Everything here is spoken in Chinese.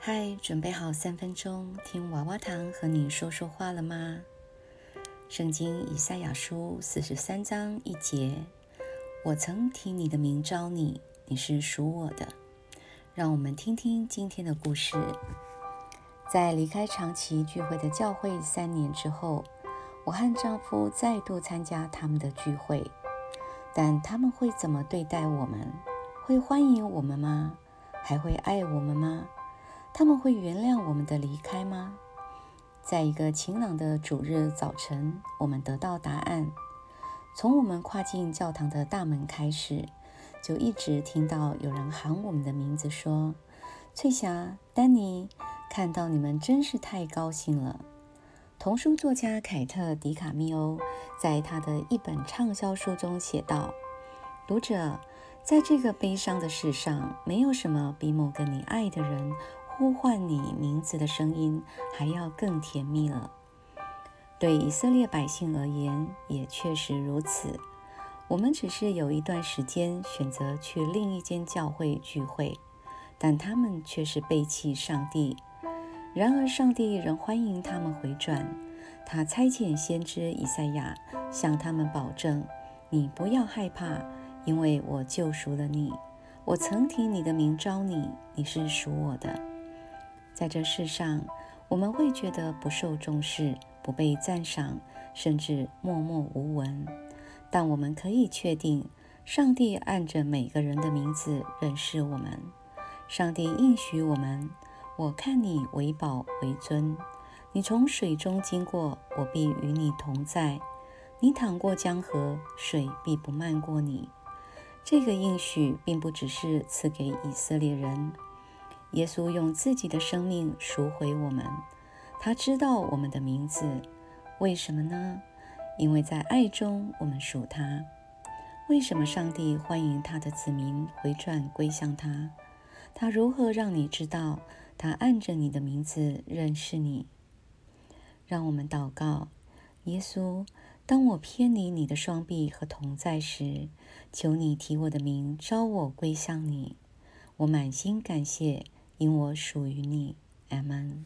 嗨，准备好三分钟听娃娃糖和你说说话了吗？圣经以赛亚书四十三章一节：我曾听你的名招你，你是属我的。让我们听听今天的故事。在离开长期聚会的教会三年之后，我和丈夫再度参加他们的聚会，但他们会怎么对待我们？会欢迎我们吗？还会爱我们吗？他们会原谅我们的离开吗？在一个晴朗的主日早晨，我们得到答案。从我们跨进教堂的大门开始，就一直听到有人喊我们的名字，说：“翠霞、丹尼，看到你们真是太高兴了。”童书作家凯特·迪卡密欧在他的一本畅销书中写道：“读者，在这个悲伤的世上，没有什么比某个你爱的人。”呼唤你名字的声音还要更甜蜜了。对以色列百姓而言，也确实如此。我们只是有一段时间选择去另一间教会聚会，但他们却是背弃上帝。然而，上帝仍欢迎他们回转。他差遣先知以赛亚向他们保证：“你不要害怕，因为我救赎了你。我曾听你的名招你，你是属我的。”在这世上，我们会觉得不受重视、不被赞赏，甚至默默无闻。但我们可以确定，上帝按着每个人的名字认识我们。上帝应许我们：“我看你为宝为尊，你从水中经过，我必与你同在；你淌过江河，水必不漫过你。”这个应许并不只是赐给以色列人。耶稣用自己的生命赎回我们，他知道我们的名字，为什么呢？因为在爱中我们属他。为什么上帝欢迎他的子民回转归向他？他如何让你知道他按着你的名字认识你？让我们祷告：耶稣，当我偏离你的双臂和同在时，求你提我的名招我归向你。我满心感谢。因我属于你，阿门。